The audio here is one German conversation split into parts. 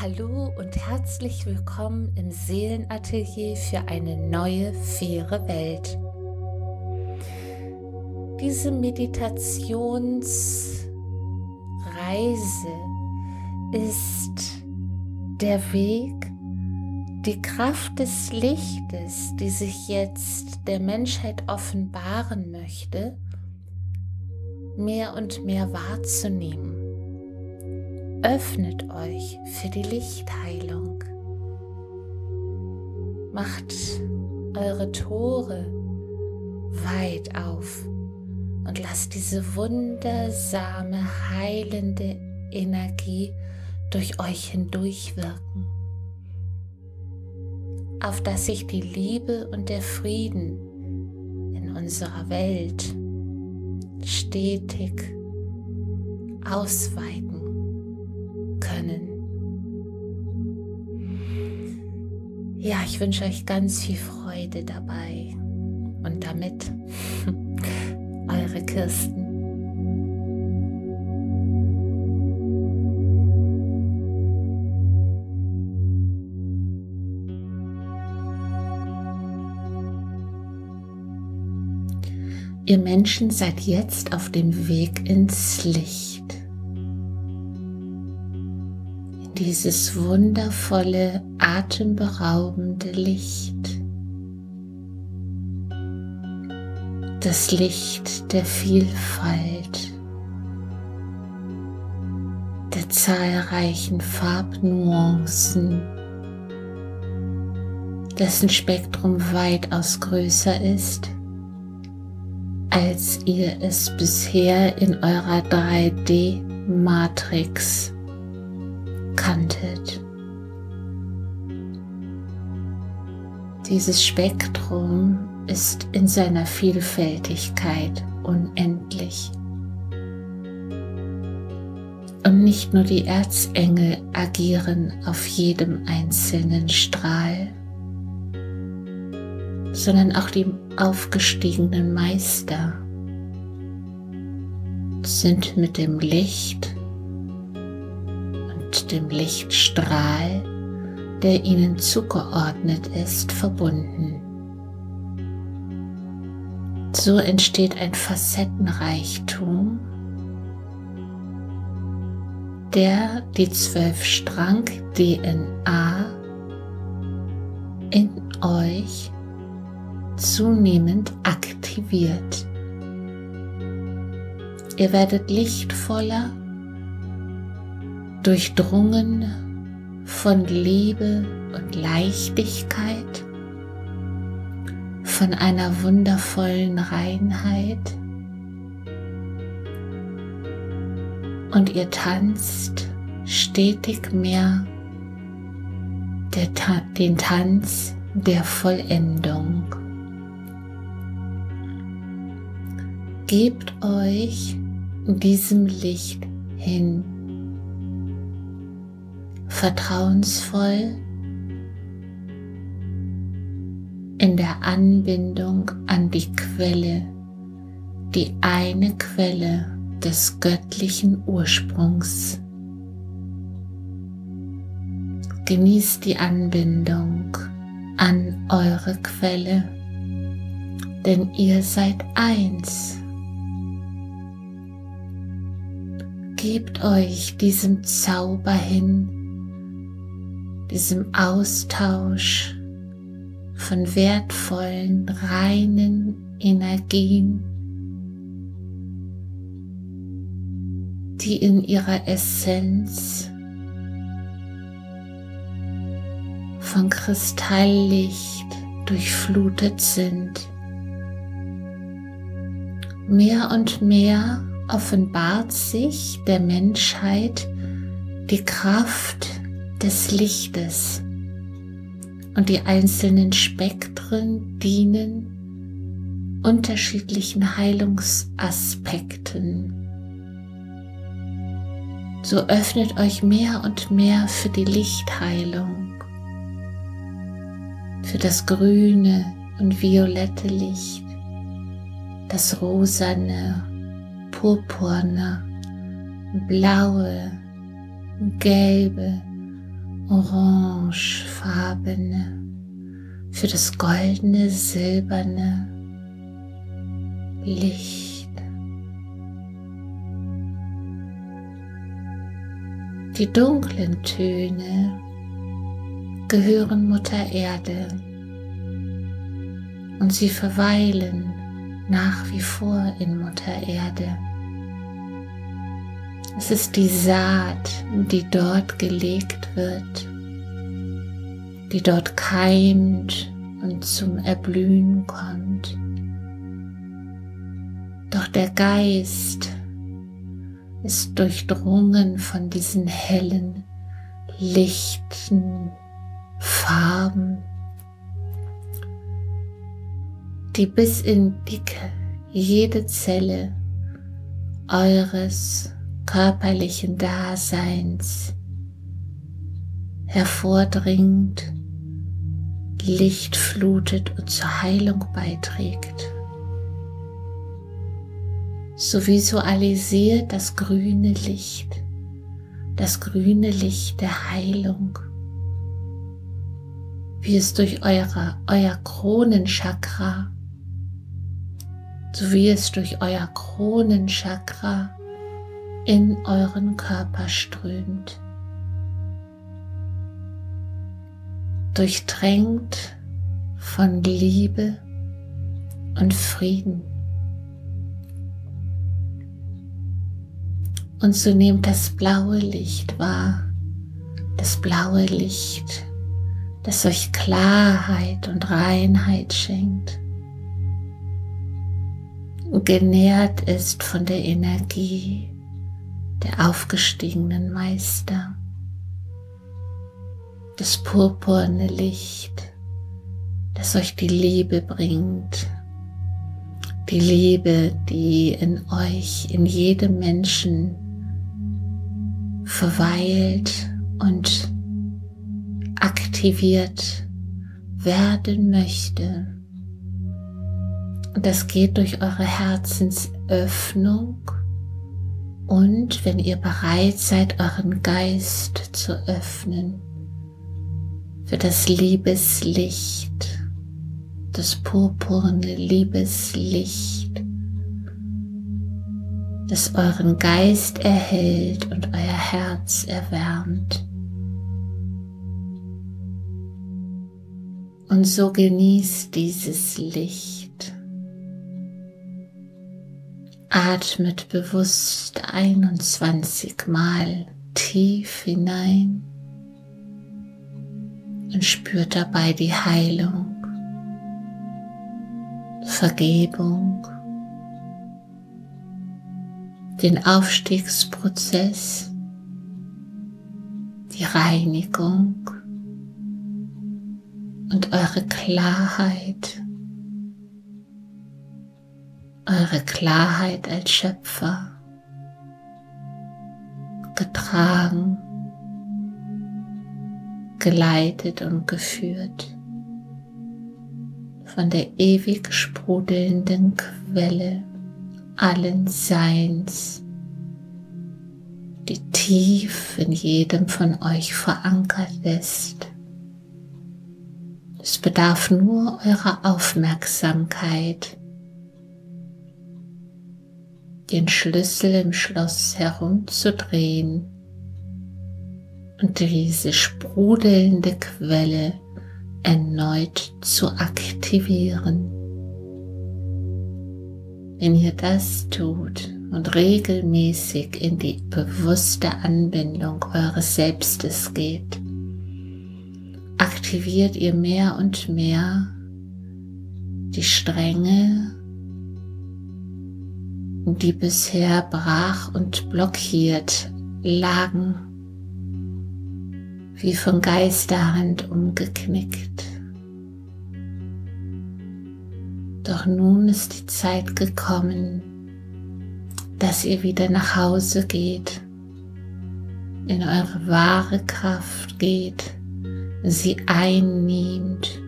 Hallo und herzlich willkommen im Seelenatelier für eine neue, faire Welt. Diese Meditationsreise ist der Weg, die Kraft des Lichtes, die sich jetzt der Menschheit offenbaren möchte, mehr und mehr wahrzunehmen Öffnet euch für die Lichtheilung. Macht eure Tore weit auf und lasst diese wundersame, heilende Energie durch euch hindurchwirken, auf dass sich die Liebe und der Frieden in unserer Welt stetig ausweiten können. Ja, ich wünsche euch ganz viel Freude dabei und damit eure Kirsten. Ihr Menschen seid jetzt auf dem Weg ins Licht. Dieses wundervolle, atemberaubende Licht. Das Licht der Vielfalt, der zahlreichen Farbnuancen, dessen Spektrum weitaus größer ist, als ihr es bisher in eurer 3D-Matrix kanntet. Dieses Spektrum ist in seiner Vielfältigkeit unendlich. Und nicht nur die Erzengel agieren auf jedem einzelnen Strahl, sondern auch die aufgestiegenen Meister sind mit dem Licht dem Lichtstrahl, der ihnen zugeordnet ist, verbunden. So entsteht ein Facettenreichtum, der die zwölfstrang DNA in euch zunehmend aktiviert. Ihr werdet lichtvoller durchdrungen von Liebe und Leichtigkeit, von einer wundervollen Reinheit. Und ihr tanzt stetig mehr Ta den Tanz der Vollendung. Gebt euch diesem Licht hin vertrauensvoll in der Anbindung an die Quelle, die eine Quelle des göttlichen Ursprungs. Genießt die Anbindung an eure Quelle, denn ihr seid eins. Gebt euch diesem Zauber hin, diesem Austausch von wertvollen, reinen Energien, die in ihrer Essenz von Kristalllicht durchflutet sind. Mehr und mehr offenbart sich der Menschheit die Kraft des Lichtes und die einzelnen Spektren dienen unterschiedlichen Heilungsaspekten. So öffnet euch mehr und mehr für die Lichtheilung, für das grüne und violette Licht, das rosane, purpurne, blaue, gelbe, orangefarbene, für das goldene, silberne Licht. Die dunklen Töne gehören Mutter Erde und sie verweilen nach wie vor in Mutter Erde. Es ist die Saat, die dort gelegt wird, die dort keimt und zum Erblühen kommt. Doch der Geist ist durchdrungen von diesen hellen, lichten Farben, die bis in dicke jede Zelle eures körperlichen Daseins hervordringt, Licht flutet und zur Heilung beiträgt. So visualisiert das grüne Licht, das grüne Licht der Heilung, wie es durch eure, euer Kronenchakra, so wie es durch euer Kronenchakra in euren Körper strömt. Durchtränkt von Liebe und Frieden. Und so nehmt das blaue Licht wahr, das blaue Licht, das euch Klarheit und Reinheit schenkt genährt ist von der Energie der aufgestiegenen Meister. Das purpurne Licht, das euch die Liebe bringt. Die Liebe, die in euch, in jedem Menschen verweilt und aktiviert werden möchte. Und das geht durch eure Herzensöffnung und wenn ihr bereit seid, euren Geist zu öffnen für das Liebeslicht, das purpurne Liebeslicht, das euren Geist erhält und euer Herz erwärmt. Und so genießt dieses Licht. Atmet bewusst 21 Mal tief hinein und spürt dabei die Heilung, Vergebung, den Aufstiegsprozess, die Reinigung und eure Klarheit eure Klarheit als Schöpfer getragen, geleitet und geführt von der ewig sprudelnden Quelle allen Seins, die tief in jedem von euch verankert ist. Es bedarf nur eurer Aufmerksamkeit den Schlüssel im Schloss herumzudrehen und diese sprudelnde Quelle erneut zu aktivieren. Wenn ihr das tut und regelmäßig in die bewusste Anbindung eures Selbstes geht, aktiviert ihr mehr und mehr die Stränge die bisher brach und blockiert lagen, wie von Geisterhand umgeknickt. Doch nun ist die Zeit gekommen, dass ihr wieder nach Hause geht, in eure wahre Kraft geht, sie einnehmt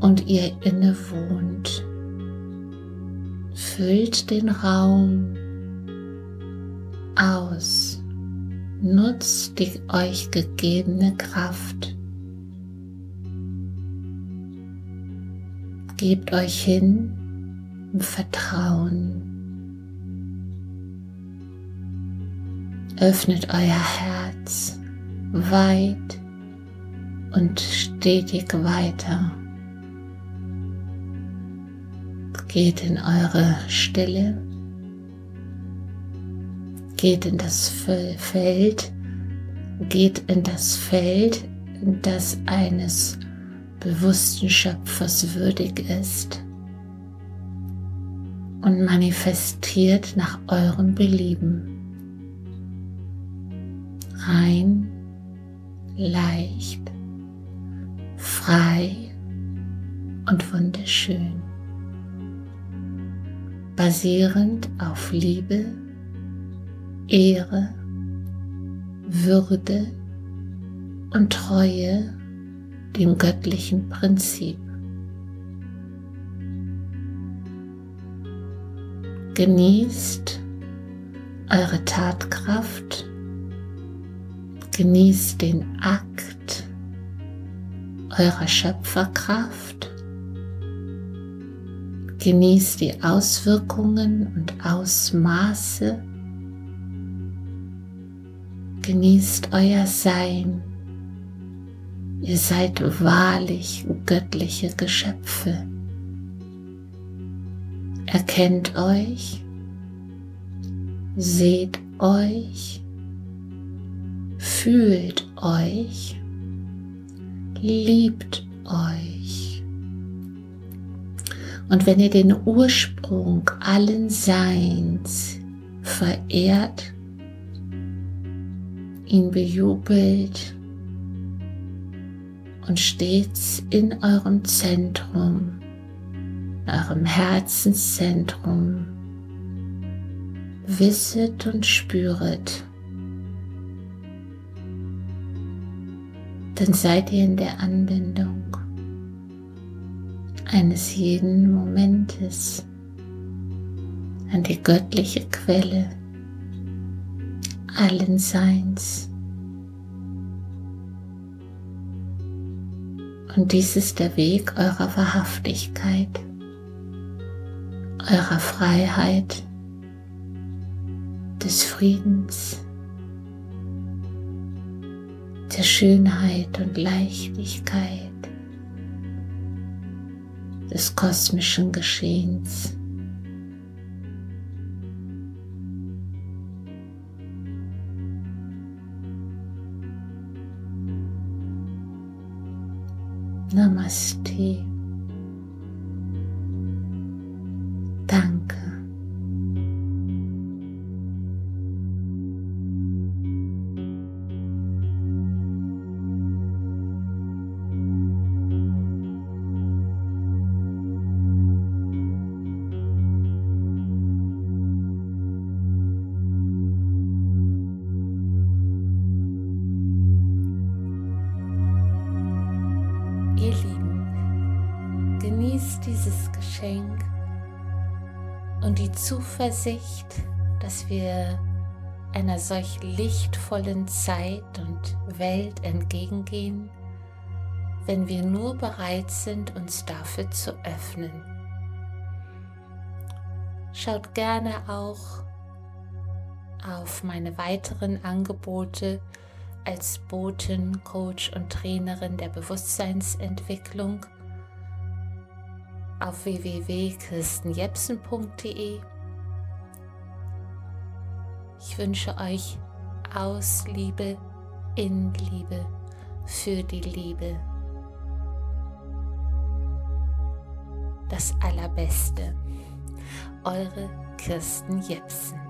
und ihr innewohnt füllt den Raum aus Nutzt die euch gegebene Kraft. Gebt euch hin im Vertrauen. Öffnet euer Herz weit und stetig weiter. Geht in eure Stille geht in das Feld, geht in das Feld, das eines bewussten Schöpfers würdig ist und manifestiert nach eurem Belieben. Rein, leicht, frei und wunderschön. Basierend auf Liebe, Ehre, Würde und Treue dem göttlichen Prinzip. Genießt eure Tatkraft, genießt den Akt eurer Schöpferkraft, genießt die Auswirkungen und Ausmaße genießt euer Sein. Ihr seid wahrlich göttliche Geschöpfe. Erkennt euch, seht euch, fühlt euch, liebt euch. Und wenn ihr den Ursprung allen Seins verehrt, ihn bejubelt und stets in eurem Zentrum, in eurem Herzenszentrum, wisset und spüret, dann seid ihr in der Anbindung eines jeden Momentes an die göttliche Quelle allen Seins. Und dies ist der Weg eurer Wahrhaftigkeit, eurer Freiheit, des Friedens, der Schönheit und Leichtigkeit des kosmischen Geschehens. Namaste. Danke. Zuversicht, dass wir einer solch lichtvollen Zeit und Welt entgegengehen, wenn wir nur bereit sind, uns dafür zu öffnen. Schaut gerne auch auf meine weiteren Angebote als Boten, Coach und Trainerin der Bewusstseinsentwicklung auf www.kirstenjepsen.de. Ich wünsche euch aus Liebe, in Liebe, für die Liebe. Das Allerbeste. Eure Kirsten Jepsen.